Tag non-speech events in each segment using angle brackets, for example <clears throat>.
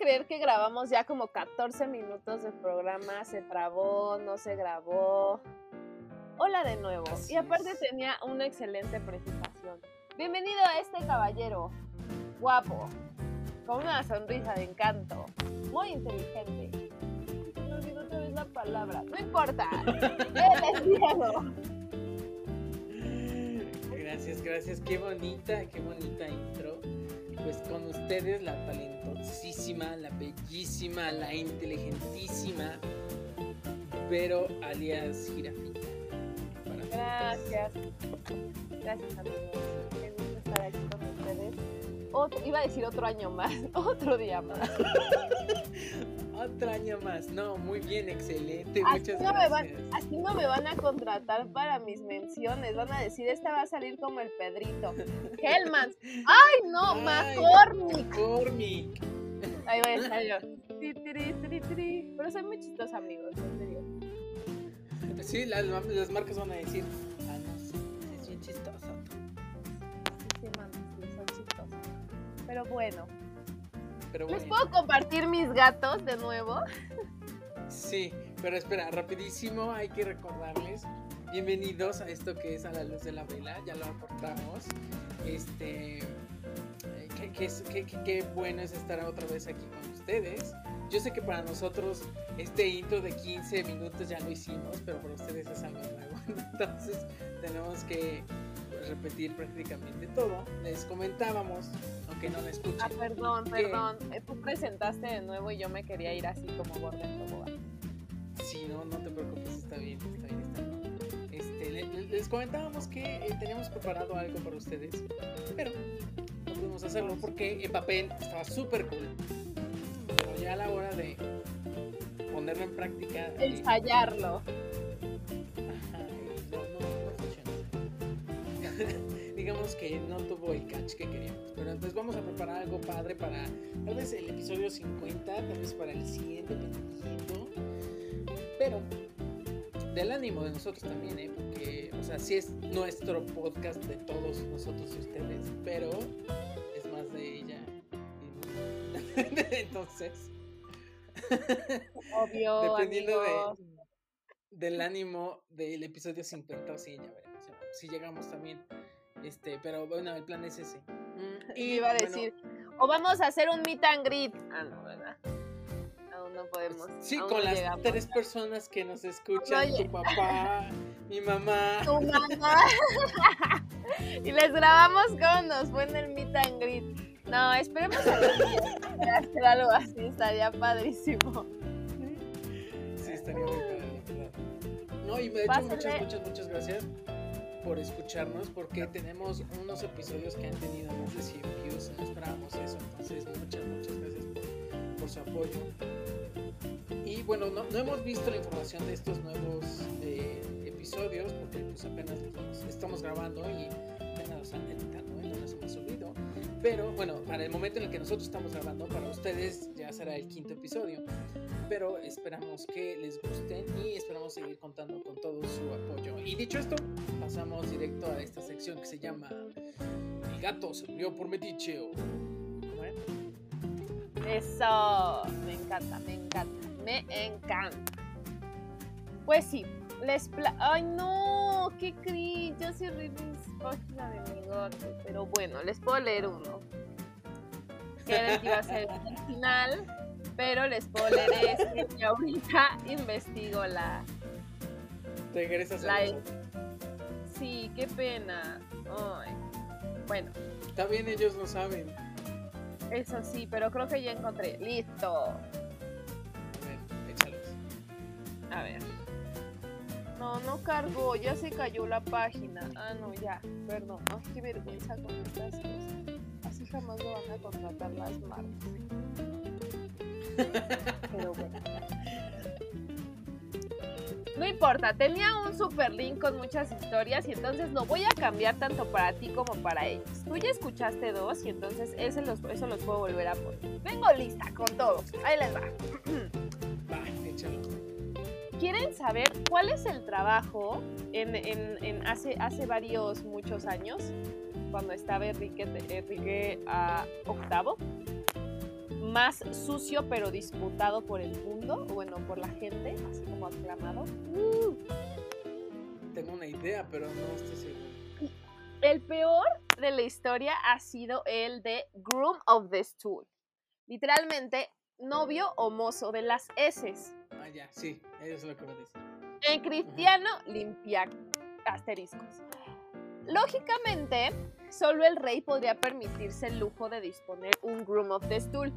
creer que grabamos ya como 14 minutos de programa? Se trabó, no se grabó. Hola de nuevo. y aparte tenía una excelente presentación. Bienvenido a este caballero, guapo, con una sonrisa de encanto, muy inteligente. No olvido otra vez la palabra. No importa. <laughs> Él es. Gracias, gracias. Qué bonita, qué bonita intro. Pues con ustedes la talentosísima, la bellísima, la inteligentísima, pero alias Girafita. Gracias. Gracias amigos. Qué gusto estar aquí con ustedes. Otro, iba a decir otro año más, <laughs> otro día más. <laughs> Otro año más. No, muy bien, excelente. Así Muchas no, me van, gracias. así no me van a contratar para mis menciones. Van a decir, esta va a salir como el Pedrito. <laughs> Hellmans. ¡Ay, no! Ay, McCormick. McCormick. Ahí voy a estar yo. Tiri, tiri. Pero soy muy chistosa, amigos. En serio. Sí, las, las marcas van a decir, ah, no, sí, es bien chistoso. Sí, sí, mami, sí, son chistosas. Pero bueno. Pero ¿Les puedo compartir mis gatos de nuevo? Sí, pero espera, rapidísimo, hay que recordarles. Bienvenidos a esto que es a la luz de la vela, ya lo aportamos. Este, eh, qué, qué es- qué- qué- qué bueno es estar otra vez aquí con ustedes. Yo sé que para nosotros este intro de 15 minutos ya lo hicimos, pero para ustedes es algo nuevo. <laughs> Entonces tenemos que repetir prácticamente todo. Les comentábamos, aunque no la escuchen. Ah, perdón, ¿Qué? perdón. Eh, Tú presentaste de nuevo y yo me quería ir así como gorda en tobogán. Sí, no, no te preocupes, está bien, está bien, está bien. Este, le- le- les comentábamos que eh, teníamos preparado algo para ustedes, pero no pudimos hacerlo porque en papel estaba súper cool. Pero ya a la hora de ponerlo en práctica, eh, Ensayarlo. ajá, <laughs> Digamos que no tuvo el catch que queríamos. Pero entonces vamos a preparar algo padre para tal vez el episodio 50, tal vez para el 100, dependiendo. Pero del ánimo de nosotros también, ¿eh? Porque, o sea, sí es nuestro podcast de todos nosotros y ustedes, pero es más de ella. <laughs> Entonces, Obvio. dependiendo de, del ánimo del episodio 50, sí, ya veremos. Si llegamos también. Este, pero bueno, el plan es ese. Mm, Y iba a bueno, decir, o vamos a hacer un meet and greet. Ah, no, ¿verdad? Aún no podemos. Sí, aún con no las llegamos. tres personas que nos escuchan, tu papá, mi mamá. Tu mamá. <laughs> y les grabamos cómo nos fue en el meet and greet. No, esperemos algún día hacer algo así, estaría padrísimo. Sí, estaría muy padre. No, y de hecho, Pásenle. muchas, muchas, muchas gracias por escucharnos, porque tenemos unos episodios que han tenido más de 100 views, no esperábamos eso, entonces muchas, muchas gracias por, por su apoyo. Y bueno, no, no hemos visto la información de estos nuevos eh, episodios, porque pues apenas los estamos grabando y apenas los están editando, ¿eh? no nos hemos subido. Pero bueno, para el momento en el que nosotros estamos grabando, para ustedes ya será el quinto episodio pero esperamos que les gusten y esperamos seguir contando con todo su apoyo. Y dicho esto, pasamos directo a esta sección que se llama El gato se murió por metiche o... ¿cómo era? Eso, me encanta, me encanta, me encanta. Pues sí, les pla Ay, no, qué cringe, yo cerré mis de mi gato, pero bueno, les puedo leer uno. Que era iba a ser el final, pero les puedo leer este <laughs> y ahorita investigo la... Regresas a la nosotros. Sí, qué pena. Ay. Bueno, También ellos lo saben. eso sí, pero creo que ya encontré. Listo. A ver, échalos. A ver. No, no cargó, ya se cayó la página. Ah, no, ya, perdón. Ay, qué vergüenza con estas cosas. Así jamás lo van a contratar las marcas. Pero bueno. No importa, tenía un super link con muchas historias y entonces lo voy a cambiar tanto para ti como para ellos. Tú ya escuchaste dos y entonces ese los, eso los puedo volver a poner. Vengo lista con todo. Ahí les va. <clears throat> Va, échalo. ¿Quieren saber cuál es el trabajo en, en- en hace, hace varios, muchos años, cuando estaba Enrique, Enrique a octavo? Más sucio pero disputado por el mundo, bueno, por la gente, así como aclamado. Uh. Tengo una idea, pero no estoy seguro. El peor de la historia ha sido el de Groom of the Stool. Literalmente, novio o mozo de las S. Ah, ya, sí, eso es lo que me dice. En cristiano, limpia asteriscos. Lógicamente, solo el rey podría permitirse el lujo de disponer un groom of the stool.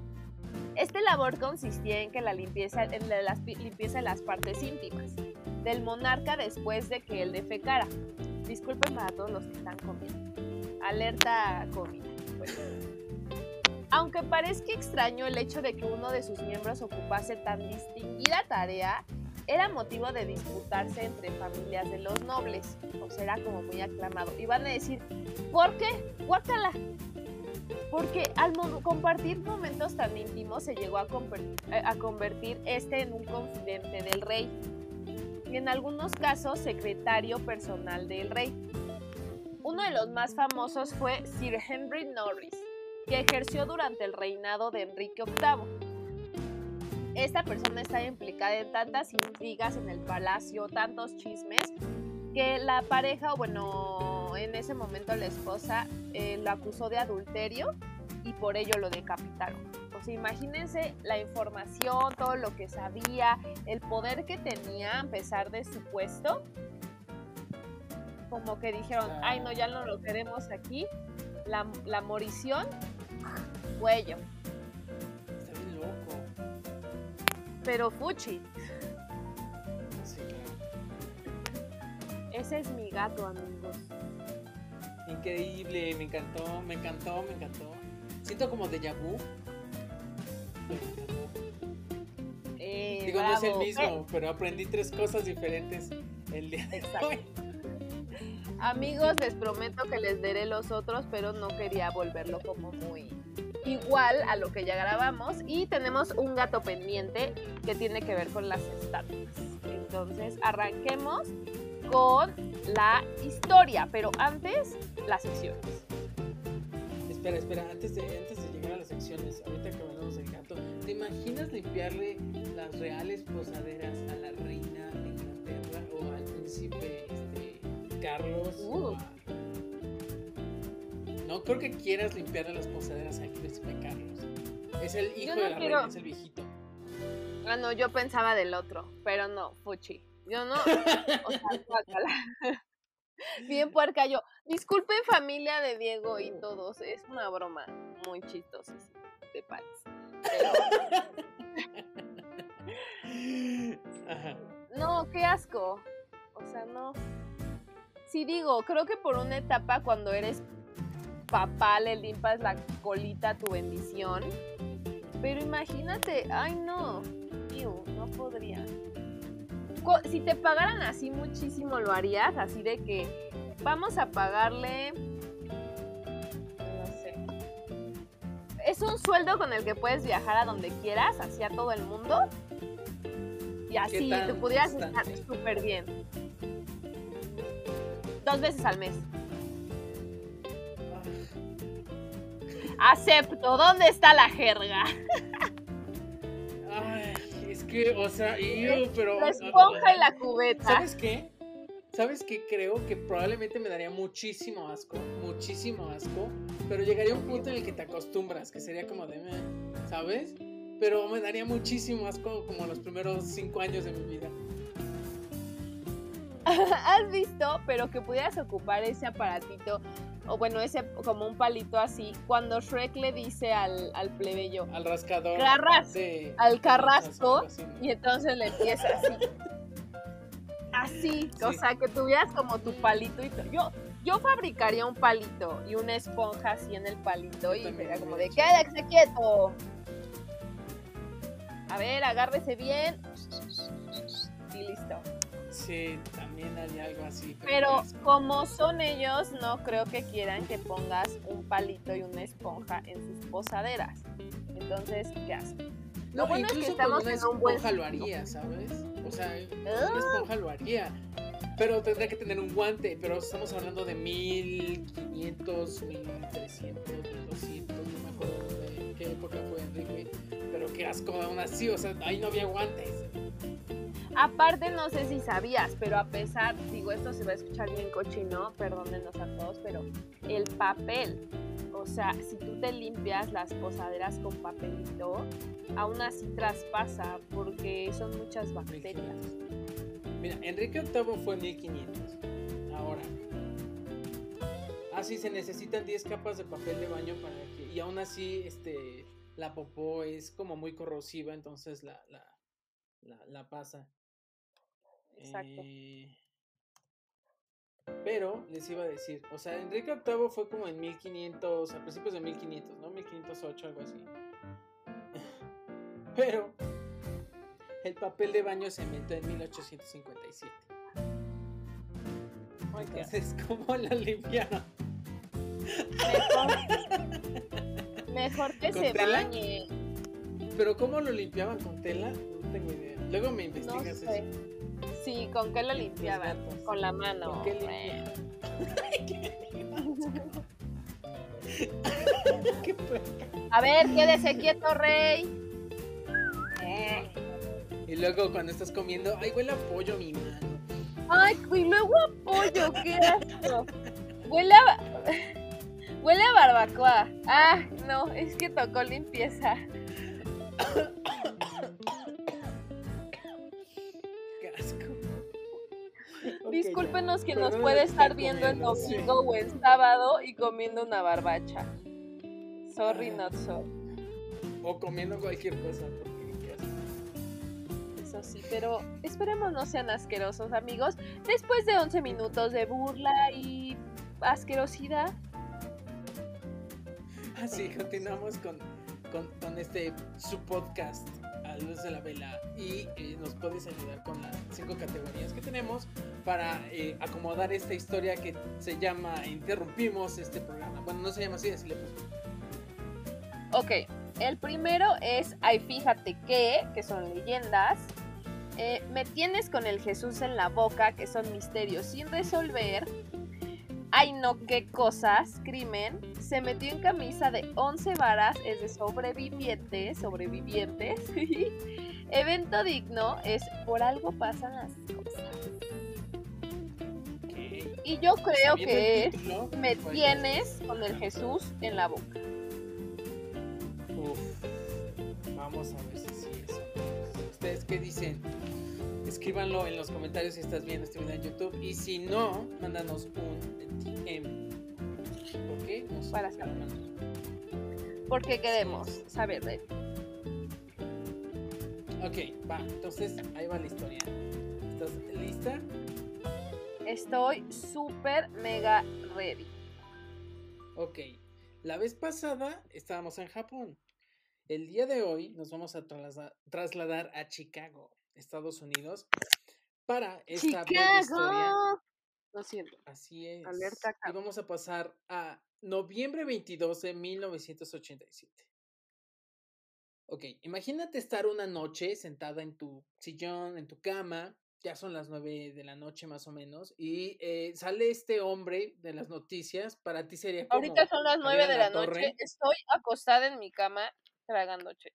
Este labor consistía en que la limpieza, en limpieza de las partes íntimas del monarca después de que él defecara. Disculpen para todos los que están comiendo. Alerta comida. Aunque parezca extraño el hecho de que uno de sus miembros ocupase tan distinguida tarea, era motivo de disputarse entre familias de los nobles, o sea, era como muy aclamado. Y van a decir, ¿por qué? Guácala. Porque al compartir momentos tan íntimos se llegó a, eh, a convertir este en un confidente del rey y en algunos casos secretario personal del rey. Uno de los más famosos fue Sir Henry Norris, que ejerció durante el reinado de Enrique VIII esta persona está implicada en tantas intrigas en el palacio, tantos chismes, que la pareja, bueno, en ese momento la esposa eh, lo acusó de adulterio y por ello lo decapitaron. O sea, imagínense la información, todo lo que sabía, el poder que tenía a pesar de su puesto. Como que dijeron, ay no, ya no lo queremos aquí. La, la morición, cuello. Pero Fuchi. Ese es mi gato, amigos. Increíble, me encantó, me encantó, me encantó. Siento como de vu. Eh, Digo, no es el mismo, pero aprendí tres cosas diferentes el día de hoy. Amigos, les prometo que les daré los otros, pero no quería volverlo como muy igual a lo que ya grabamos y tenemos un gato pendiente que tiene que ver con las estatuas. Entonces arranquemos con la historia, pero antes las secciones. Espera, espera, antes de, antes de llegar a las secciones, ahorita que hablamos del gato, ¿te imaginas limpiarle las reales posaderas a la reina de Inglaterra o al príncipe este, Carlos? Uh. No creo que quieras limpiarle las posaderas al príncipe Carlos. Es el hijo de la reina, es el viejito. Ah, no, yo pensaba del otro, pero no, Fuchi. Yo no. o sea, <laughs> Bien puerca yo. Disculpen familia de Diego y todos. Es una broma muy chistosa de Pats. No, qué asco. O sea, no. Sí digo, creo que por una etapa cuando eres papá le limpas la colita a tu bendición. Pero imagínate, ay no, no podría. Si te pagaran así muchísimo, ¿lo harías? Así de que vamos a pagarle, no sé. Es un sueldo con el que puedes viajar a donde quieras, hacia todo el mundo. Y así te pudieras estar súper bien. Dos veces al mes. Acepto. ¿Dónde está la jerga? Ay, es que, o sea, yo, pero. La esponja y la cubeta. ¿Sabes qué? ¿Sabes qué? Creo que probablemente me daría muchísimo asco, muchísimo asco, pero llegaría un punto en el que te acostumbras, que sería como de, ¿sabes? Pero me daría muchísimo asco como los primeros cinco años de mi vida. <laughs> ¿Has visto? Pero que pudieras ocupar ese aparatito o bueno, ese como un palito así, cuando Shrek le dice al, al plebeyo, al rascador, al carrasco, y entonces le empieza así. Así, o sea, que tuvieras como tu palito y yo yo fabricaría un palito y una esponja así en el palito y sería como de quédese quieto. A ver, agárrese bien. Y listo. Sí, también hay algo así. Pero, como son ellos, no creo que quieran que pongas un palito y una esponja en sus posaderas. Entonces, ¿qué haces? Lo bueno es que estamos en un buen. esponja lo haría, ¿sabes? O sea, una ah. esponja lo haría. Pero tendría que tener un guante. Pero estamos hablando de 1500, 1300, 1200, no me acuerdo de qué época fue Enrique, pero qué asco aún así, o sea, ahí no había guantes. Aparte, no sé si sabías, pero a pesar, digo, esto se va a escuchar bien cochino, perdónenos a todos, pero el papel, o sea, si tú te limpias las posaderas con papelito, aún así traspasa porque son muchas bacterias. Mira, Enrique VIII fue 1500. Ahora, así se necesitan 10 capas de papel de baño para que, y aún así, este, la popó es como muy corrosiva, entonces la, la, la, la pasa. Exacto. Eh, pero les iba a decir, o sea, Enrique VIII fue como en 1500, a principios de 1500, ¿no? 1508, algo así. <laughs> Pero el papel de baño se inventó en 1857. Entonces, <laughs> ¿cómo lo limpiaron? Mejor, <laughs> mejor que ¿Con se tela? bañe. Pero ¿cómo lo limpiaban con tela? No tengo idea. Luego me No investigas sé. eso. Sí, ¿con qué lo limpiaban? Con la mano. ¿Con qué. <laughs> ¿Qué? <laughs> <laughs> A ver, quédese quieto, rey. Eh. Y luego cuando estás comiendo, ay, huele a pollo mi mano. Ay, y luego a pollo, qué asco. Huele a... Huele a barbacoa. Ah, no, es que tocó limpieza. Qué asco. Ok, Discúlpenos que nos puede de estar viendo sí. domingo o en sábado y comiendo una barbacha. Sorry, Ah. not sorry. O comiendo cualquier cosa. Eso sí, pero esperemos no sean asquerosos, amigos. Después de 11 minutos de burla y asquerosidad, Así continuamos con, con, con este su podcast a luz de la vela y eh, nos puedes ayudar con las cinco categorías que tenemos para eh, acomodar esta historia que se llama Interrumpimos este programa. Bueno, no se llama así, así le puse. Ok, el primero es Ay, fíjate que, que son leyendas. Eh, me tienes con el Jesús en la boca, que son misterios sin resolver. Ay, no, qué cosas, crimen. Se metió en camisa de 11 varas, es de sobrevivientes, sobrevivientes. <laughs> Evento digno es por algo pasan las cosas. Y yo creo que es Me tienes con el Jesús en la boca. Uf, vamos a ver si sí es. ¿Ustedes qué dicen? Escríbanlo en los comentarios si estás viendo este video en YouTube. Y si no, mándanos un Para pero saber. mándanos. Porque queremos saber de Ok, va. Entonces, ahí va la historia. ¿Estás lista? Estoy súper mega ready. Ok. La vez pasada estábamos en Japón. El día de hoy nos vamos a traslada- trasladar a Chicago, Estados Unidos, para esta breve historia. Siento. Así es. Alerta y Cap. vamos a pasar a noviembre 22 de 1987. Ok, imagínate estar una noche sentada en tu sillón, en tu cama, ya son las 9 de la noche más o menos, y eh, sale este hombre de las noticias, para ti sería como Ahorita son las 9 de la noche. Estoy acostada en mi cama tragando che.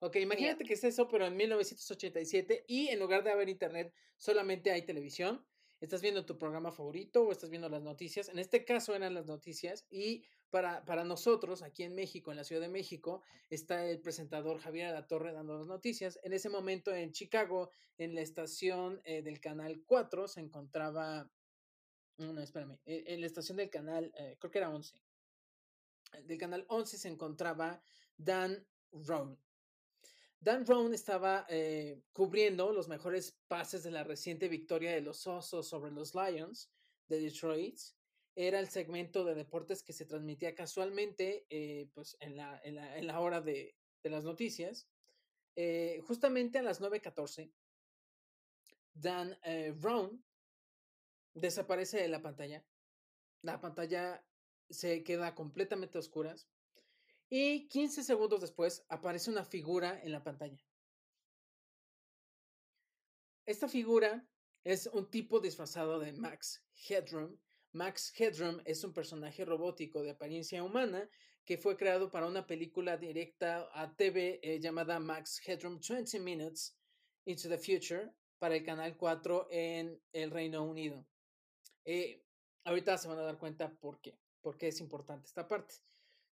Ok, imagínate que es eso, pero en 1987 y en lugar de haber internet, solamente hay televisión. Estás viendo tu programa favorito o estás viendo las noticias. En este caso eran las noticias y para, para nosotros, aquí en México, en la Ciudad de México, está el presentador Javier Alatorre dando las noticias. En ese momento en Chicago, en la estación eh, del Canal 4, se encontraba... No, espérame. En la estación del canal, eh, creo que era 11. Del canal 11 se encontraba Dan Roan. Dan Roan estaba eh, cubriendo los mejores pases de la reciente victoria de los Osos sobre los Lions de Detroit. Era el segmento de deportes que se transmitía casualmente eh, pues en, la, hora de, las noticias. Eh, justamente a las 9.14, Dan Roan desaparece de la pantalla. La pantalla se queda completamente a oscuras. Y 15 segundos después aparece una figura en la pantalla. Esta figura es un tipo disfrazado de Max Headroom, Max Headroom es un personaje robótico de apariencia humana que fue creado para una película directa a TV eh, llamada Max Headroom 20 Minutes into the Future para el Canal 4 en el Reino Unido. Eh, ahorita se van a dar cuenta por qué, por qué es importante esta parte.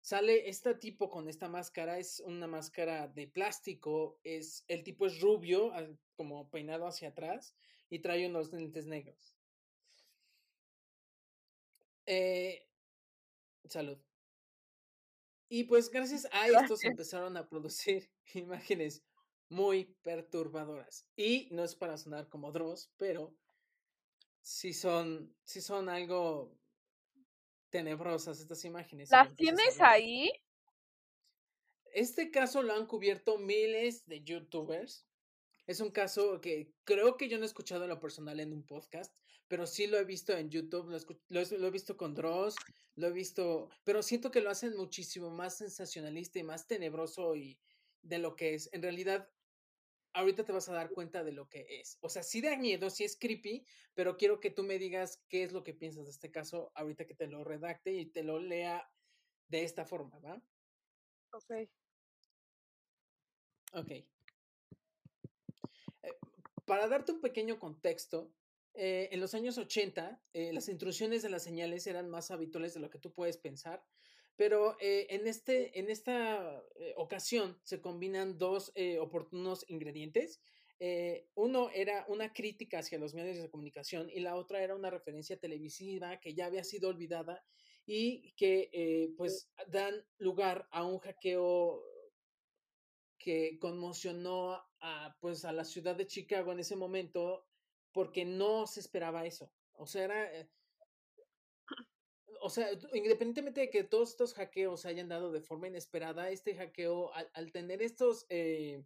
Sale este tipo con esta máscara, es una máscara de plástico, es, el tipo es rubio, como peinado hacia atrás, y trae unos lentes negros. Eh, salud. Y pues gracias <laughs> a esto se empezaron a producir <laughs> imágenes muy perturbadoras. Y no es para sonar como Dross, pero sí son, sí son algo tenebrosas estas imágenes. ¿Las tienes ahí? Este caso lo han cubierto miles de youtubers. Es un caso que creo que yo no he escuchado en lo personal en un podcast, pero sí lo he visto en YouTube, lo, he visto con Dross, lo he visto, pero siento que lo hacen muchísimo más sensacionalista y más tenebroso y de lo que es. En realidad, ahorita te vas a dar cuenta de lo que es. O sea, sí da miedo, sí es creepy, pero quiero que tú me digas qué es lo que piensas de este caso ahorita que te lo redacte y te lo lea de esta forma, ¿va? Ok. Ok. Eh, para darte un pequeño contexto, eh, en los años 80, eh, las intrusiones de las señales eran más habituales de lo que tú puedes pensar. Pero eh, en, este, en esta eh, ocasión se combinan dos eh, oportunos ingredientes. uno era una crítica hacia los medios de comunicación y la otra era una referencia televisiva que ya había sido olvidada y que pues dan lugar a un hackeo que conmocionó a, pues, a la ciudad de Chicago en ese momento porque no se esperaba eso. O sea, era, o sea, independientemente de que todos estos hackeos se hayan dado de forma inesperada, este hackeo, al, tener estos, eh,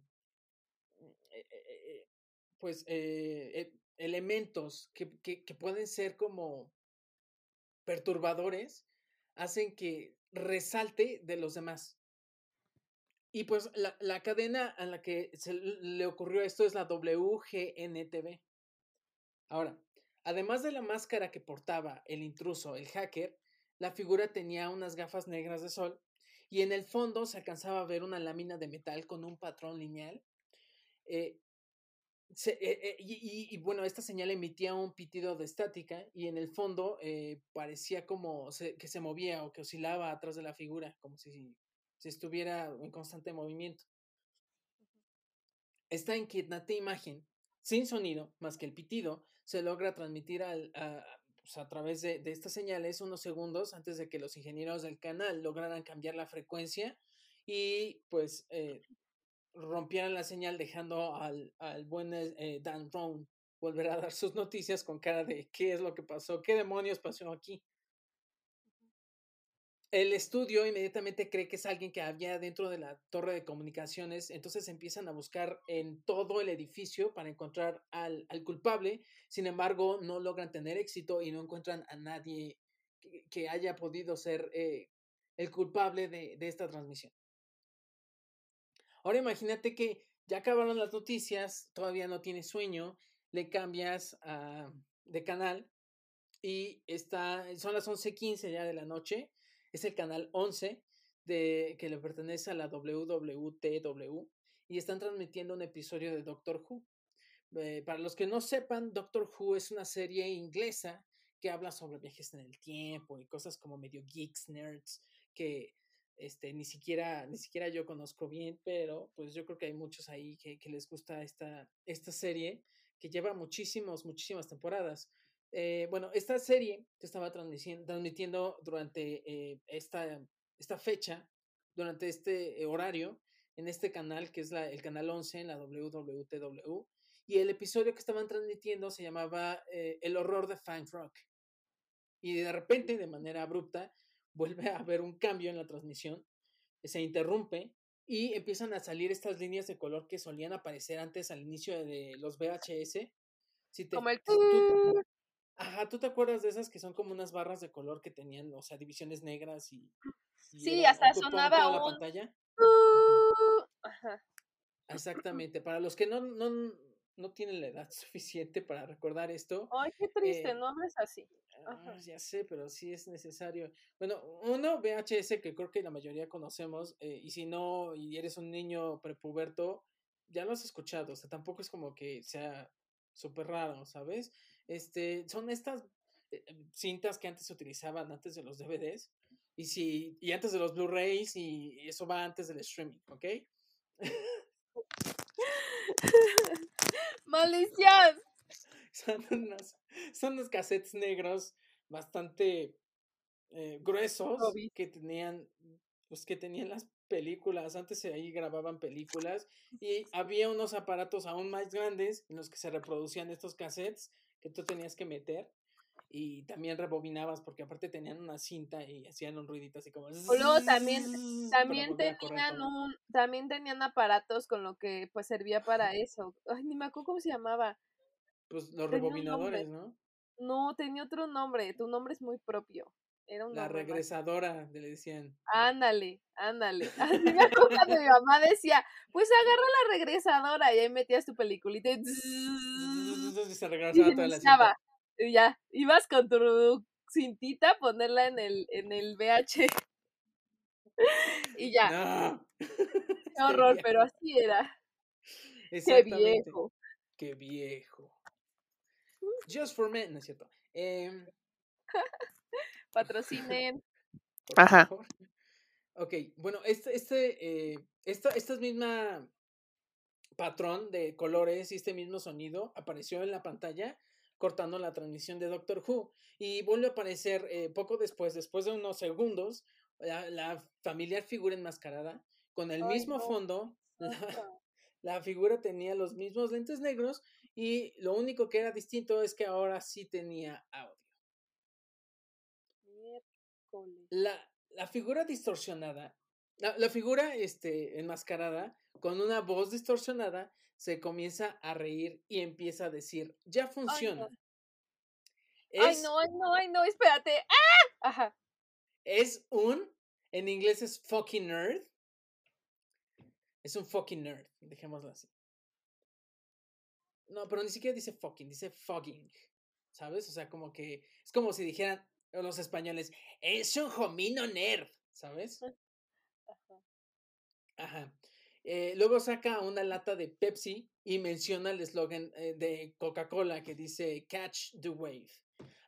eh, eh, pues, elementos que, que, pueden ser como perturbadores, hacen que resalte de los demás. Y pues la, la cadena a la que se le ocurrió esto es la WGNTV. Ahora, además de la máscara que portaba el intruso, el hacker, la figura tenía unas gafas negras de sol y en el fondo se alcanzaba a ver una lámina de metal con un patrón lineal. Eh, eh, eh, y, bueno, esta señal emitía un pitido de estática y en el fondo parecía como que se movía o que oscilaba atrás de la figura, como si, si estuviera en constante movimiento. Esta inquietante imagen, sin sonido más que el pitido, se logra transmitir al, a, pues, a través de, estas señales unos segundos antes de que los ingenieros del canal lograran cambiar la frecuencia y pues eh, rompieran la señal dejando al, al buen eh, Dan Rohn volver a dar sus noticias con cara de qué es lo que pasó, qué demonios pasó aquí el estudio inmediatamente cree que es alguien que había dentro de la torre de comunicaciones, entonces empiezan a buscar en todo el edificio para encontrar al, culpable, sin embargo no logran tener éxito y no encuentran a nadie que, haya podido ser eh, el culpable de, esta transmisión. Ahora imagínate que ya acabaron las noticias, todavía no tienes sueño, le cambias de canal y está, son las 11:15 ya de la noche es el canal 11 de, que le pertenece a la WWTW y están transmitiendo un episodio de Doctor Who. Eh, para los que no sepan, Doctor Who es una serie inglesa que habla sobre viajes en el tiempo y cosas como medio geeks, nerds, que este, ni, siquiera, ni siquiera yo conozco bien, pero pues yo creo que hay muchos ahí que, que les gusta esta, esta serie que lleva muchísimos, muchísimas temporadas. Eh, bueno, esta serie se estaba transmitiendo durante eh, esta, esta fecha, durante este eh, horario, en este canal que es la, el canal 11 en la WWTW. Y el episodio que estaban transmitiendo se llamaba El horror de Fang Rock. Y de repente, de manera abrupta, <laughs> vuelve a haber un cambio en la transmisión, se interrumpe y empiezan a salir estas líneas de color que solían aparecer antes al inicio de los VHS. Si Como el... Ajá, ¿tú te acuerdas de esas que son como unas barras de color que tenían, o sea, divisiones negras y... sí, hasta sonaba un... la pantalla? Ajá. <laughs> Exactamente. Para los que no, no, no tienen la edad <laughs> suficiente para recordar esto. Ay, qué triste, no es así. Ah, ya sé, pero sí es necesario. Bueno, uno, VHS, que creo que la mayoría conocemos, eh, y si no, y eres un niño prepuberto, ya lo has escuchado, o sea, tampoco es como que sea súper raro, ¿sabes? Este, son estas eh, cintas que antes se utilizaban antes de los DVDs, y si, y antes de los Blu-rays, y eso va antes del streaming, ¿ok? ¡Maldición! <laughs> Son unos, son unos cassettes negros bastante eh, gruesos que tenían, pues que tenían las películas. Antes ahí grababan películas y había unos aparatos aún más grandes en los que se reproducían estos cassettes que tú tenías que meter y también rebobinabas porque aparte tenían una cinta y hacían un ruidito así como luego también también tenían un también tenían aparatos con lo que pues servía para eso. Ay ni me acuerdo cómo se llamaba. Pues los rebobinadores no no tenía otro nombre. Tu nombre es muy propio. Era la regresadora le decían. Ándale ándale. Así <laughs> <laughs> me acuerdo cuando mi mamá decía pues agarra la regresadora y ahí metías tu peliculita y, se <laughs> regresaba toda la cinta y ya, ibas con tu cintita a ponerla en el, en el VH. <laughs> y ya. <laughs> Qué horror, pero así era. Qué viejo. Qué viejo. Just for men, ¿no es cierto? Eh... Patrocinen. Ajá. Ok, bueno, este, este, eh, esta, esta misma patrón de colores y este mismo sonido apareció en la pantalla cortando la transmisión de Doctor Who. Y vuelve a aparecer eh, poco después, después de unos segundos, la, familiar figura enmascarada, con el mismo fondo. <laughs> La, figura tenía los mismos lentes negros y lo único que era distinto es que ahora sí tenía audio. La, la figura distorsionada, la, figura este, enmascarada, con una voz distorsionada, se comienza a reír y empieza a decir, ya funciona. Ay, no, ay, no, ay, no, espérate. ¡Ah! Ajá. Es un, en inglés es fucking nerd. Es un fucking nerd, dejémoslo así. No, pero ni siquiera dice fucking, dice fogging. ¿Sabes? O sea, como que es como si dijeran los españoles, es un homino nerd, ¿sabes? Ajá. Ajá. Eh, luego saca una lata de Pepsi y menciona el eslogan eh, de Coca-Cola que dice Catch the Wave,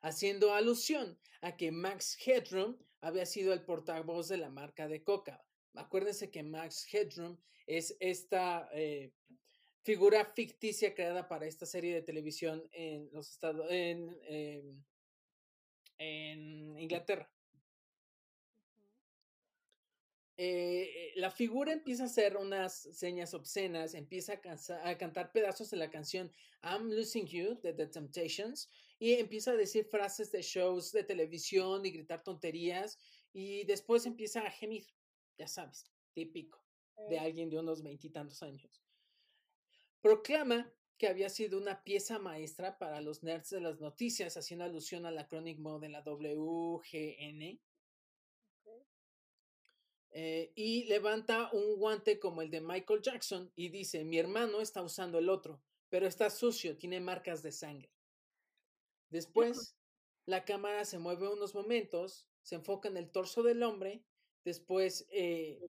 haciendo alusión a que Max Headroom había sido el portavoz de la marca de Coca. Acuérdense que Max Headroom es esta eh, figura ficticia creada para esta serie de televisión en los Estados en, en Inglaterra. Eh, la figura empieza a hacer unas señas obscenas, empieza a, cantar pedazos de la canción I'm Losing You de The Temptations y empieza a decir frases de shows de televisión y gritar tonterías y después empieza a gemir, ya sabes, típico de alguien de unos veintitantos años. Proclama que había sido una pieza maestra para los nerds de las noticias, haciendo alusión a la Chronic Mode de la WGN, eh, y levanta un guante como el de Michael Jackson y dice, mi hermano está usando el otro, pero está sucio, tiene marcas de sangre. Después, la cámara se mueve unos momentos, se enfoca en el torso del hombre, después eh,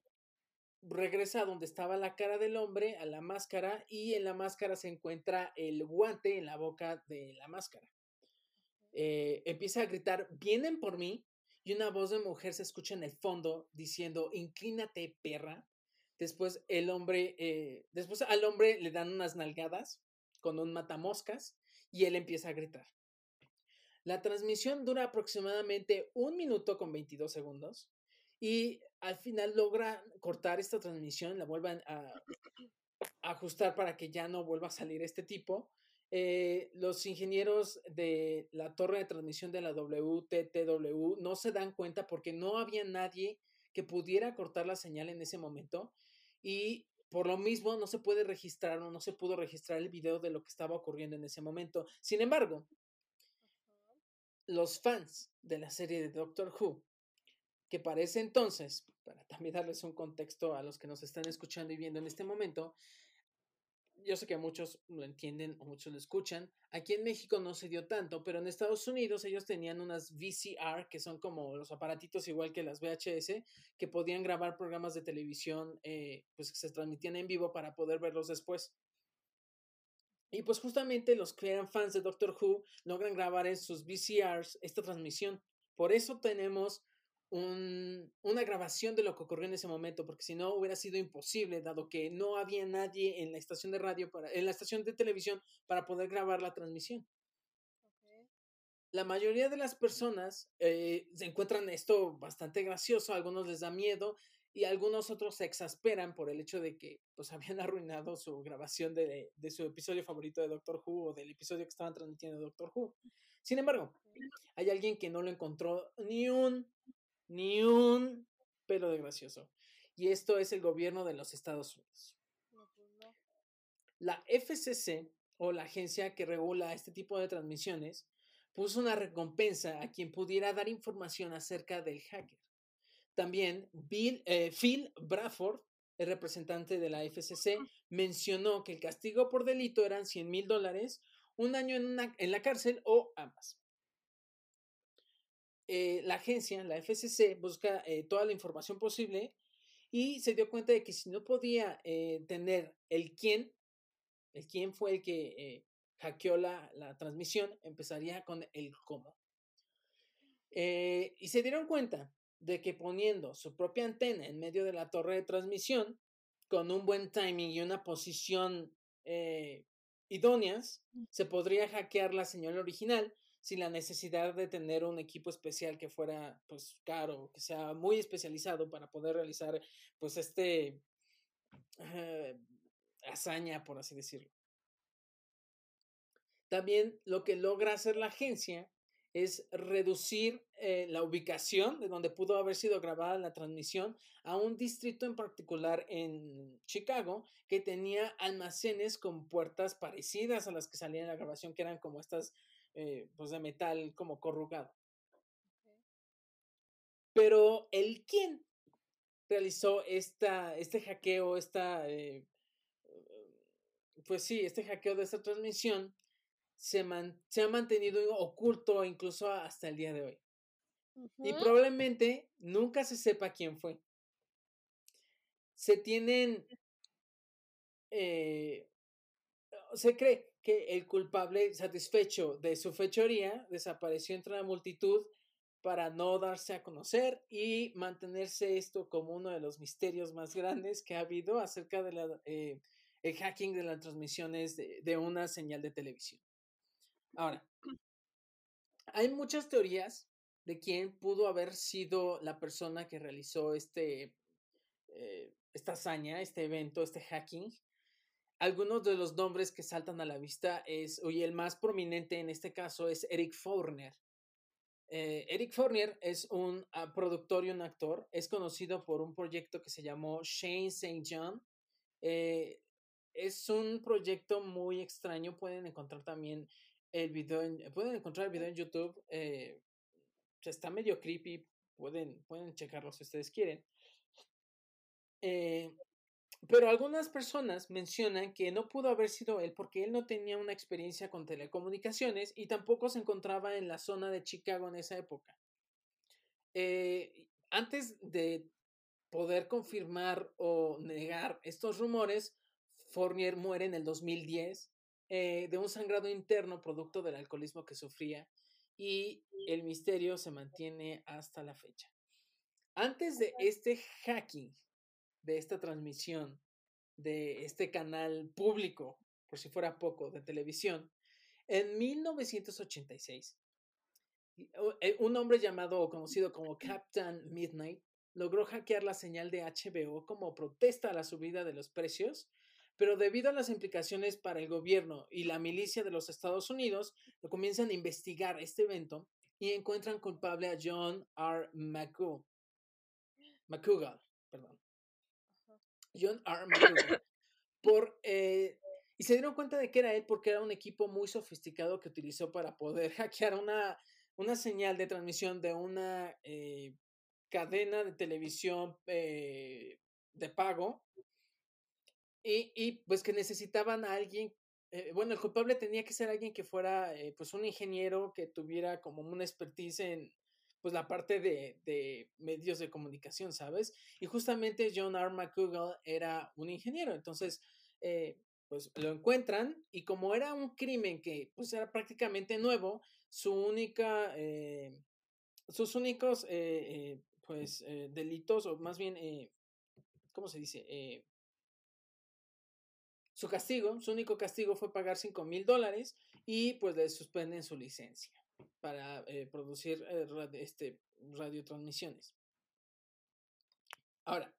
regresa a donde estaba la cara del hombre, a la máscara, y en la máscara se encuentra el guante en la boca de la máscara. Eh, empieza a gritar, vienen por mí, y una voz de mujer se escucha en el fondo diciendo, inclínate, perra. Después el hombre, eh, después al hombre le dan unas nalgadas con un matamoscas y él empieza a gritar. La transmisión dura aproximadamente un minuto con 22 segundos y al final logra cortar esta transmisión, la vuelvan a ajustar para que ya no vuelva a salir este tipo eh, los ingenieros de la torre de transmisión de la WTTW no se dan cuenta porque no había nadie que pudiera cortar la señal en ese momento y por lo mismo no se puede registrar o no se pudo registrar el video de lo que estaba ocurriendo en ese momento. Sin embargo, los fans de la serie de Doctor Who, que para ese entonces, para también darles un contexto a los que nos están escuchando y viendo en este momento, yo sé que muchos lo entienden o muchos lo escuchan. Aquí en México no se dio tanto, pero en Estados Unidos ellos tenían unas VCR, que son como los aparatitos igual que las VHS, que podían grabar programas de televisión, eh, pues que se transmitían en vivo para poder verlos después. Y pues justamente los que eran fans de Doctor Who logran grabar en sus VCRs esta transmisión. Por eso tenemos una grabación de lo que ocurrió en ese momento, porque si no hubiera sido imposible, dado que no había nadie en la estación de radio, para, en la estación de televisión para poder grabar la transmisión. La mayoría de las personas eh, se encuentran esto bastante gracioso, a algunos les da miedo y algunos otros se exasperan por el hecho de que pues <laughs> habían arruinado su grabación de, de su episodio favorito de Doctor Who o del episodio que estaban transmitiendo de Doctor Who. Sin embargo, hay alguien que no lo encontró ni un ni un pelo de gracioso. Y esto es el gobierno de los Estados Unidos. Pues la FCC, o la agencia que regula este tipo de transmisiones, puso una recompensa a quien pudiera dar información acerca del hacker. También Bill, eh, Phil Bradford, el representante de la FCC, mencionó que el castigo por delito eran 100 mil dólares, un año en, en la cárcel o ambas. Eh, la agencia, la FCC, busca eh, toda la información posible y se dio cuenta de que si no podía eh, tener el quién, el quién fue el que hackeó la, la, transmisión, empezaría con el cómo. y se dieron cuenta de que poniendo su propia antena en medio de la torre de transmisión, con un buen timing y una posición idóneas, mm. se podría hackear la señal original sin la necesidad de tener un equipo especial que fuera pues caro, que sea muy especializado para poder realizar pues este hazaña, por así decirlo. También lo que logra hacer la agencia es reducir eh, la ubicación de donde pudo haber sido grabada la transmisión a un distrito en particular en Chicago que tenía almacenes con puertas parecidas a las que salían en la grabación, que eran como estas eh, pues de metal como corrugado. Pero el quién realizó esta, este hackeo, esta, eh, pues sí, este hackeo de esta transmisión se, se ha mantenido oculto incluso hasta el día de hoy. Y probablemente nunca se sepa quién fue. Se tienen, eh, se cree que el culpable, satisfecho de su fechoría, desapareció entre la multitud para no darse a conocer y mantenerse esto como uno de los misterios más grandes que ha habido acerca del de eh, hacking de las transmisiones de, de, una señal de televisión. Ahora, hay muchas teorías de quién pudo haber sido la persona que realizó este, eh, esta hazaña, este evento, este hacking algunos de los nombres que saltan a la vista es, oye, el más prominente en este caso es Eric Fournier. Eh, Eric Fournier es un ah, productor y un actor. Es conocido por un proyecto que se llamó Shane St. John. Eh, es un proyecto muy extraño. Pueden encontrar también el video, en, pueden encontrar el video en YouTube. Eh, está medio creepy. Pueden, pueden checarlo si ustedes quieren. Pero algunas personas mencionan que no pudo haber sido él porque él no tenía una experiencia con telecomunicaciones y tampoco se encontraba en la zona de Chicago en esa época. Eh, antes de poder confirmar o negar estos rumores, Fournier muere en el 2010 eh, de un sangrado interno producto del alcoholismo que sufría y el misterio se mantiene hasta la fecha. Antes de este hacking de esta transmisión de este canal público, por si fuera poco, de televisión, en 1986, eh, un hombre llamado o conocido como Captain Midnight logró hackear la señal de HBO como protesta a la subida de los precios, pero debido a las implicaciones para el gobierno y la milicia de los Estados Unidos, comienzan a investigar este evento y encuentran culpable a John R. McCool, McCougal, perdón, John R. por, eh, y se dieron cuenta de que era él porque era un equipo muy sofisticado que utilizó para poder <laughs> hackear una, una señal de transmisión de una eh, cadena de televisión eh, de pago Y, y pues que necesitaban a alguien eh, bueno, el culpable tenía que ser alguien que fuera, pues, un ingeniero que tuviera como una expertise en, pues, la parte de, medios de comunicación, ¿sabes? Y justamente John R. McCougal era un ingeniero, entonces, eh, pues, lo encuentran y como era un crimen que, pues, era prácticamente nuevo, su única, sus únicos, pues, delitos, o más bien, ¿cómo se dice? Su castigo, su único castigo fue pagar 5 mil dólares y pues le suspenden su licencia para eh, producir eh, este, radiotransmisiones. Ahora,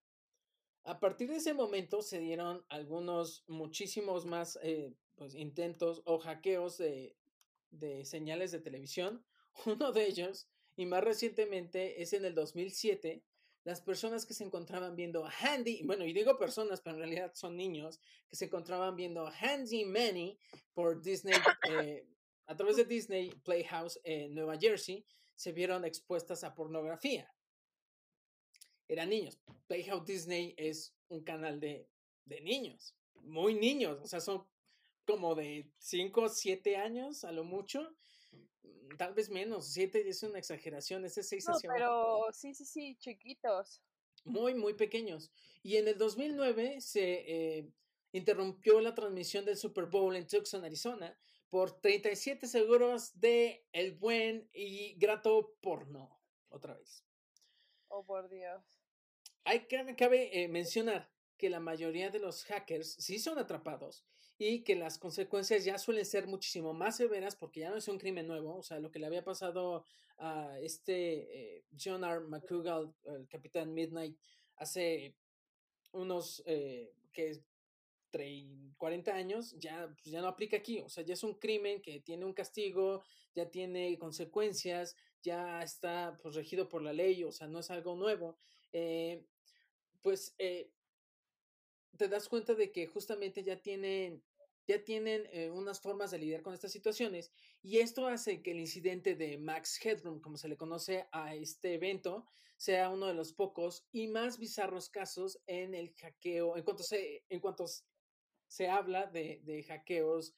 a partir de ese momento se dieron algunos, muchísimos más eh, pues, intentos o hackeos de, de señales de televisión. <laughs> Uno de ellos, y más recientemente, es en el 2007, las personas que se encontraban viendo Handy, bueno, y digo personas, pero en realidad son niños, que se encontraban viendo Handy Manny por Disney, <laughs> eh, a través de Disney Playhouse en Nueva Jersey, se vieron expuestas a pornografía. Eran niños. Playhouse Disney es un canal de, de niños, muy niños, o sea, son como de 5, 7 años a lo mucho, tal vez menos, siete es una exageración, ese seis no, pero sí, sí, sí, chiquitos. Muy, muy pequeños. Y en el 2009 se eh, interrumpió la transmisión del Super Bowl en Tucson, Arizona, por 37 seguros de el buen y grato porno. Otra vez. Oh, por Dios. Hay que, cabe eh, mencionar que la mayoría de los hackers sí son atrapados y que las consecuencias ya suelen ser muchísimo más severas porque ya no es un crimen nuevo, o sea, lo que le había pasado a este eh, John R. McCougal, el capitán Midnight, hace unos eh, que 40 años, ya, pues ya no aplica aquí, o sea, ya es un crimen que tiene un castigo, ya tiene consecuencias, ya está pues, regido por la ley, o sea, no es algo nuevo. Eh, pues eh, te das cuenta de que justamente ya tienen, ya tienen eh, unas formas de lidiar con estas situaciones y esto hace que el incidente de Max Headroom, como se le conoce a este evento, sea uno de los pocos y más bizarros casos en el hackeo, en cuanto se, en cuanto se habla de, de hackeos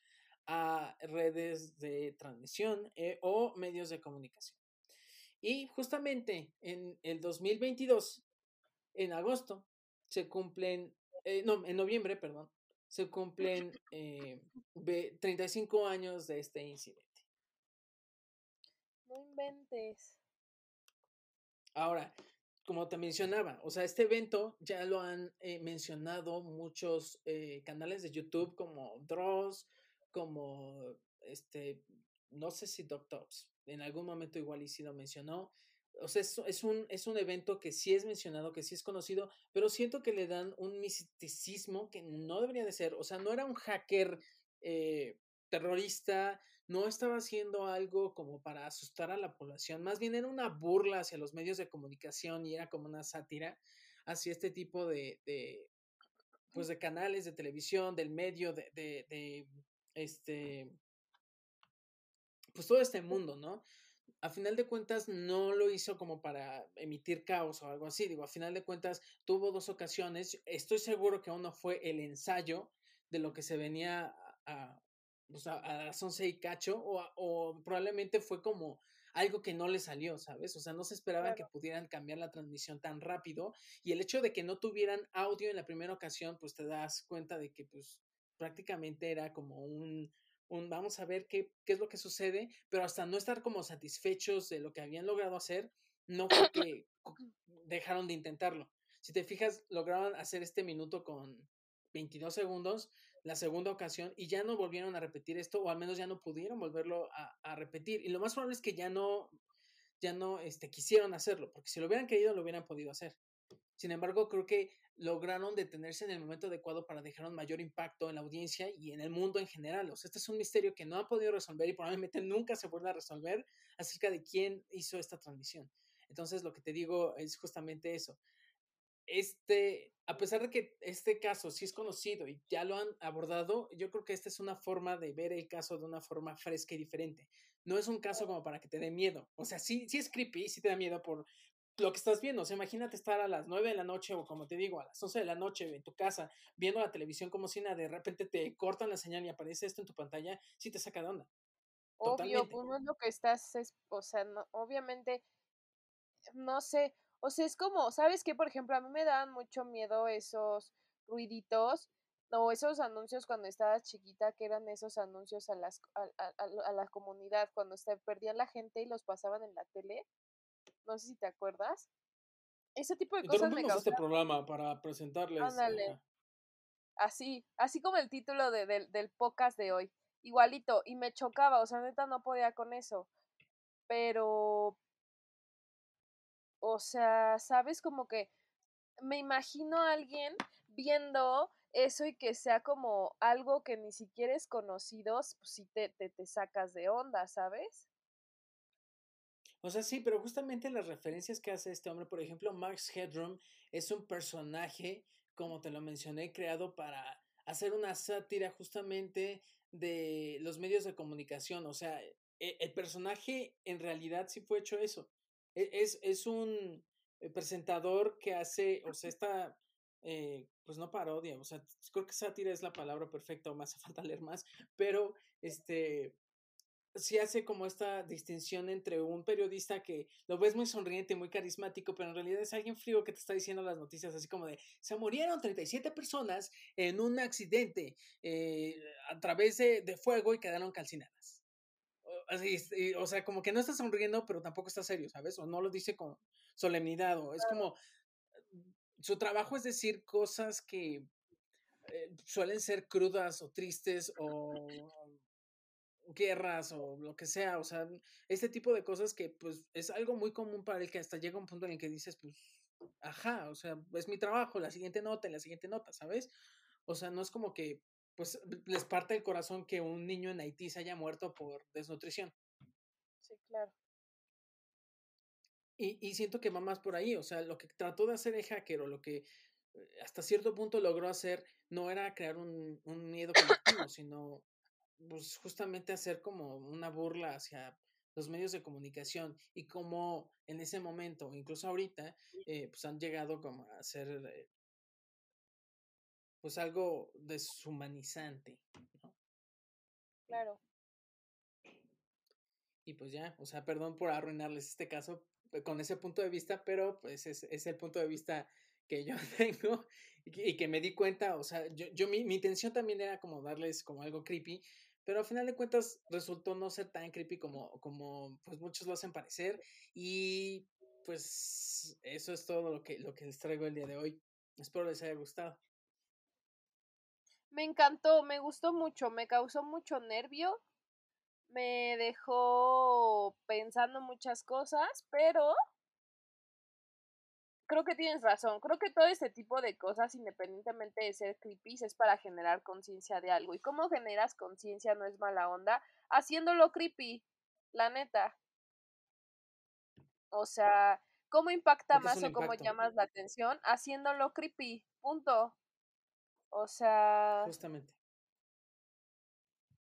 a redes de transmisión eh, o medios de comunicación. Y justamente en el 2022, en agosto, se cumplen eh, no, en noviembre, perdón, se cumplen eh, 35 años de este incidente. No inventes. Ahora, como te mencionaba, o sea, este evento ya lo han eh, mencionado muchos eh, canales de YouTube como Dross, como este, no sé si DocTops, en algún momento igual y si lo mencionó, o sea, es, un, es un evento que sí es mencionado, que sí es conocido, pero siento que le dan un misticismo que no debería de ser. O sea, no era un hacker eh, terrorista, no estaba haciendo algo como para asustar a la población, más bien era una burla hacia los medios de comunicación y era como una sátira hacia este tipo de, de pues de canales de televisión, del medio, de, de, de este, pues todo este mundo, ¿no? a final de cuentas no lo hizo como para emitir caos o algo así. Digo, a final de cuentas tuvo dos ocasiones. Estoy seguro que uno fue el ensayo de lo que se venía a, pues, a, las once y cacho, o, o, probablemente fue como algo que no le salió, ¿sabes? O sea, no se esperaba que pudieran cambiar la transmisión tan rápido. Y el hecho de que no tuvieran audio en la primera ocasión, pues te das cuenta de que pues prácticamente era como un vamos a ver qué, qué es lo que sucede, pero hasta no estar como satisfechos de lo que habían logrado hacer, no fue que dejaron de intentarlo. Si te fijas, lograron hacer este minuto con 22 segundos, la segunda ocasión, y ya no volvieron a repetir esto, o al menos ya no pudieron volverlo a, a repetir. Y lo más probable es que ya no, ya no este, quisieron hacerlo, porque si lo hubieran querido, lo hubieran podido hacer. Sin embargo, creo que lograron detenerse en el momento adecuado para dejar un mayor impacto en la audiencia y en el mundo en general. O sea, este es un misterio que no han podido resolver y probablemente <laughs> nunca se pueda resolver acerca de quién hizo esta transmisión. Entonces, lo que te digo es justamente eso. Este, a pesar de que este caso sí es conocido y ya lo han abordado, yo creo que esta es una forma de ver el caso de una forma fresca y diferente. No es un caso como para que te dé miedo. O sea, sí, sí es creepy, sí te da miedo por, lo que estás viendo. O sea, imagínate estar a las 9 de la noche o como te digo, a las 11 de la noche en tu casa viendo la televisión como si nada, de repente te cortan la señal y aparece esto en tu pantalla, sí te saca de onda. Obvio, pues es lo que estás, o sea, no, obviamente, no sé, o sea, es como, ¿sabes qué? Por ejemplo, a mí me daban mucho miedo esos ruiditos o esos anuncios cuando estaba chiquita, que eran esos anuncios a, las, a, la comunidad, cuando se perdían la gente y los pasaban en la tele. No sé si te acuerdas. Ese tipo de cosas me este programa para presentarles. Ándale. Así, así como el título de, del podcast de hoy. Igualito. Y me chocaba, o sea, neta no podía con eso. Pero, o sea, ¿sabes? Como que me imagino a alguien viendo eso y que sea como algo que ni siquiera es conocido, pues sí te, te, te sacas de onda, ¿sabes? O sea, sí, pero justamente las referencias que hace este hombre, por ejemplo, Max Headroom es un personaje, como te lo mencioné, creado para hacer una sátira justamente de los medios de comunicación. O sea, e, el personaje en realidad sí fue hecho eso. E, es, es un eh, presentador que hace, o sea, esta, eh, pues no parodia, o sea, creo que sátira es la palabra perfecta o más hace <laughs> falta leer más, pero este, sí hace como esta distinción entre un periodista que lo ves muy sonriente, muy carismático, pero en realidad es alguien frío que te está diciendo las noticias, así como de, se murieron 37 personas en un accidente eh, a través de, de, fuego y quedaron calcinadas. Así, o sea, como que no está sonriendo, pero tampoco está serio, ¿sabes? O no lo dice con solemnidad, o es como, su trabajo es decir cosas que eh, suelen ser crudas o tristes o guerras o lo que sea, o sea, este tipo de cosas que pues es algo muy común para el que hasta llega un punto en el que dices, pues, ajá, o sea, es mi trabajo, la siguiente nota, la siguiente nota, ¿sabes? O sea, no es como que pues les parte el corazón que un niño en Haití se haya muerto por desnutrición. Sí, claro. Y, y siento que va más por ahí, o sea, lo que trató de hacer el hacker o lo que eh, hasta cierto punto logró hacer no era crear un, un miedo colectivo, sino pues justamente hacer como una burla hacia los medios de comunicación y como en ese momento, incluso ahorita, eh, pues han llegado como a ser eh, pues algo deshumanizante, ¿no? Claro. Y pues ya, o sea, perdón por arruinarles este caso eh, con ese punto de vista, pero pues es, es el punto de vista que yo <laughs> tengo y que, me di cuenta, o sea, yo, yo mi, mi intención también era como darles como algo creepy, pero al final de cuentas resultó no ser tan creepy como, como pues muchos lo hacen parecer y pues eso es todo lo que, lo que les traigo el día de hoy. Espero les haya gustado. Me encantó, me gustó mucho, me causó mucho nervio, me dejó pensando muchas cosas, pero creo que tienes razón. Creo que todo este tipo de cosas, independientemente de ser creepy, es para generar conciencia de algo. ¿Y cómo generas conciencia? No es mala onda. Haciéndolo creepy, la neta. O sea, ¿cómo impacta más o cómo llamas la atención? Haciéndolo creepy, punto. O sea. Justamente.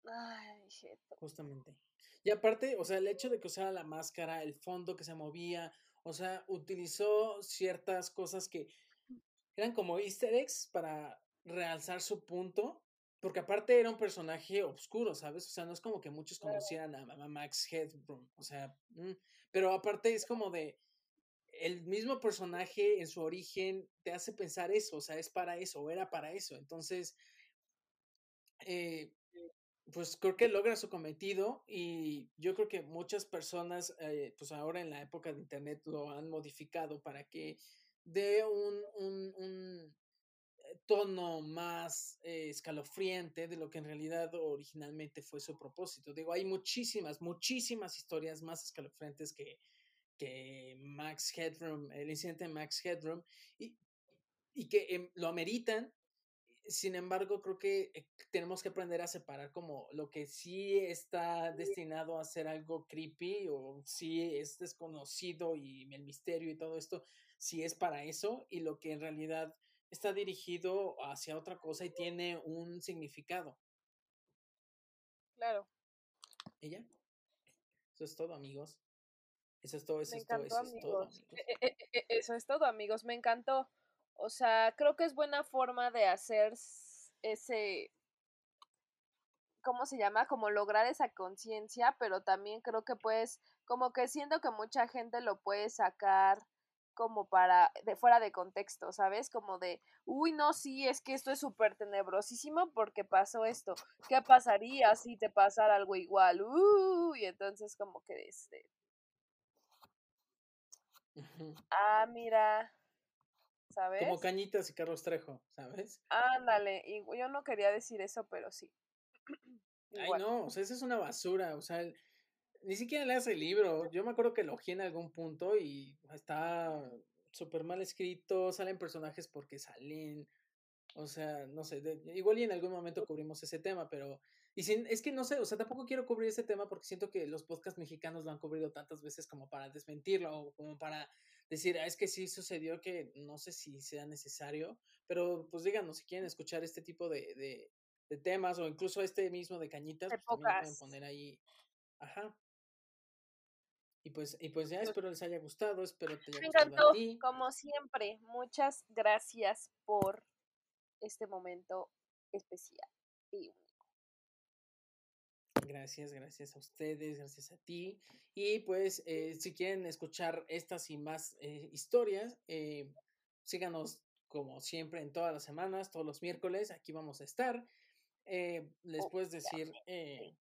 Ay, shit. Justamente. Y aparte, o sea, el hecho de que usara la máscara, el fondo que se movía, o sea, utilizó ciertas cosas que eran como easter eggs para realzar su punto, porque aparte era un personaje oscuro, ¿sabes? O sea, no es como que muchos conocieran a, Max Headroom, o sea, mm, pero aparte es como de el mismo personaje en su origen te hace pensar eso, o sea, es para eso, o era para eso. Entonces, eh, pues creo que logra su cometido y yo creo que muchas personas, eh, pues ahora en la época de Internet lo han modificado para que dé un, un, un eh, tono más eh, escalofriante de lo que en realidad originalmente fue su propósito. Digo, hay muchísimas, muchísimas historias más escalofriantes que, que Max Headroom, el incidente de Max Headroom, y, y que em, lo ameritan sin embargo, creo que eh, tenemos que aprender a separar como lo que sí está destinado a ser algo creepy o si es desconocido y el misterio y todo esto, si es para eso y lo que en realidad está dirigido hacia otra cosa y tiene un significado. Claro. ¿Y ya? Eso es todo, amigos. Eso es todo, eso Me es todo, eso es todo. amigos. E- e- e- Eso es todo, amigos. Me encantó. O sea, creo que es buena forma de hacer ese, ¿cómo se llama? Como lograr esa conciencia, pero también creo que puedes, como que siento que mucha gente lo puede sacar como para, de fuera de contexto, ¿sabes? Como de, uy, no, sí, es que esto es súper tenebrosísimo porque pasó esto. ¿Qué pasaría si te pasara algo igual? Uh, y entonces como que, este, Ah, mira, ¿sabes? Como Cañitas y Carlos Trejo, ¿sabes? Ándale, y yo no quería decir eso, pero sí. <clears throat> Ay, no, o sea, esa es una basura, o sea, ni siquiera leas el libro. Yo me acuerdo que lo ojeé en algún punto y está súper mal escrito, salen personajes porque salen, o sea, no sé, de- igual y en algún momento cubrimos ese tema, pero, y sin, es que no sé, o sea, tampoco quiero cubrir ese tema porque siento que los podcasts mexicanos lo han cubrido tantas veces como para desmentirlo o como para decir, "Ah, es que sí sucedió que no sé si sea necesario, pero pues díganos si quieren escuchar este tipo de, de, de temas o incluso este mismo de cañitas, pues también lo pueden poner ahí. Ajá. Y pues, y pues ya Pues- espero les haya gustado, espero te haya Me gustado a encantó, ti. como siempre. Muchas gracias por este momento especial y. Gracias, gracias a ustedes, gracias a ti. Y pues, eh, si quieren escuchar estas y más eh, historias, eh, síganos como siempre en todas las semanas, todos los miércoles, aquí vamos a estar. Eh, les puedes decir eh,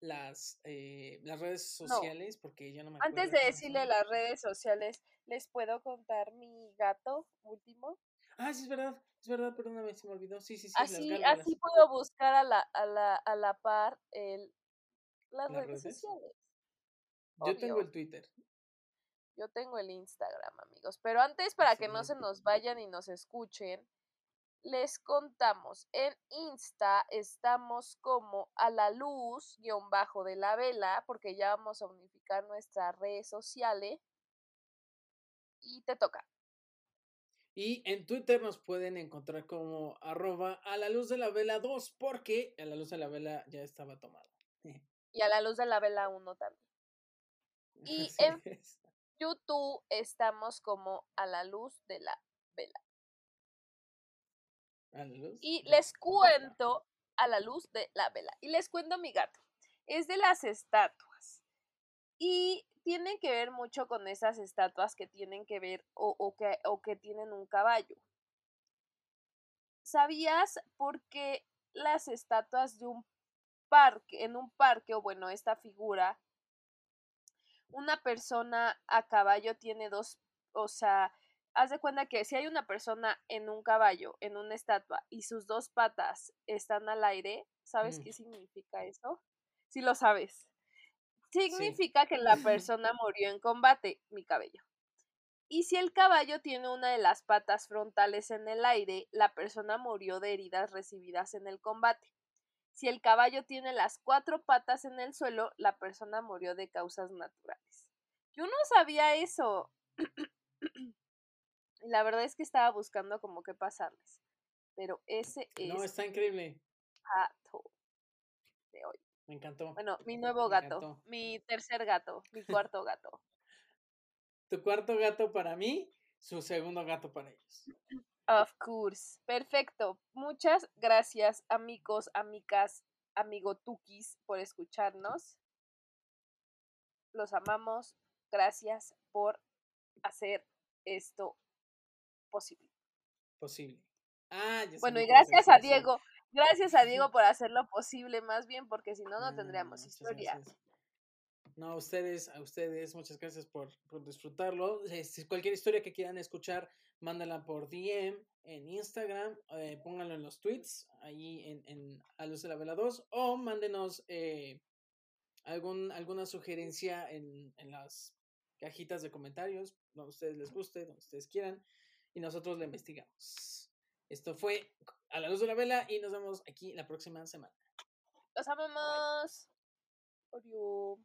las, eh, las redes No. sociales, porque yo no me acuerdo. Antes de decirle las redes sociales, ¿les puedo contar mi gato último? Ah, sí, es verdad, es verdad, perdóname, se me olvidó. Sí, sí, sí, Así, así puedo buscar a la, a la, a la par el, las, ¿Las redes, redes? sociales. Yo tengo el Twitter. Yo tengo el Instagram, amigos. Pero antes, para que no se nos vayan y nos escuchen, les contamos. En Insta estamos como a la luz guion bajo de la vela, porque ya vamos a unificar nuestras redes sociales. Y te toca. Y en Twitter nos pueden encontrar como arroba a la luz de la vela 2, porque a la luz de la vela ya estaba tomado. <laughs> Y a la luz de la vela 1 también. Y Así en- es. YouTube estamos como a la luz de la vela. A la luz Y les cuento a la luz de la vela. Y les cuento mi gato. Es de las estatuas. Y tienen que ver mucho con esas estatuas que tienen que ver o, o que, o que tienen un caballo. ¿Sabías por qué las estatuas de un parque, en un parque, o bueno, esta figura, una persona a caballo tiene dos, o sea, haz de cuenta que si hay una persona en un caballo, en una estatua, y sus dos patas están al aire, ¿sabes Mm. qué significa eso? Sí lo sabes. Significa que la <laughs> persona murió en combate, mi cabello. Y si el caballo tiene una de las patas frontales en el aire, la persona murió de heridas recibidas en el combate. Si el caballo tiene las cuatro patas en el suelo, la persona murió de causas naturales. Yo no sabía eso. <clears throat> Y la verdad es que estaba buscando como qué pasarles. Pero ese es No, está increíble. gato de hoy. Me encantó. Bueno, mi nuevo gato. Mi tercer gato. Mi cuarto gato. Tu cuarto gato para mí, su segundo gato para ellos. Of course. Perfecto. Muchas gracias, amigos, amigas, amigotukis, por escucharnos. Los amamos. Gracias por hacer esto posible. Posible. Ah, ya Bueno, y gracias a. Diego. Gracias a Diego por hacerlo posible, más bien, porque si no, no tendríamos historia. gracias. No, a ustedes, a ustedes, muchas gracias por, por disfrutarlo. Eh, Si cualquier historia que quieran escuchar, mándala por DM en Instagram, eh, pónganlo en los tweets, ahí en, en A Luz de la Vela 2, o mándenos eh, algún, alguna sugerencia en, en las cajitas de comentarios, donde a ustedes les guste, donde ustedes quieran, y nosotros la investigamos. Esto fue A la Luz de la Vela y nos vemos aquí la próxima semana. Los amamos. Adiós.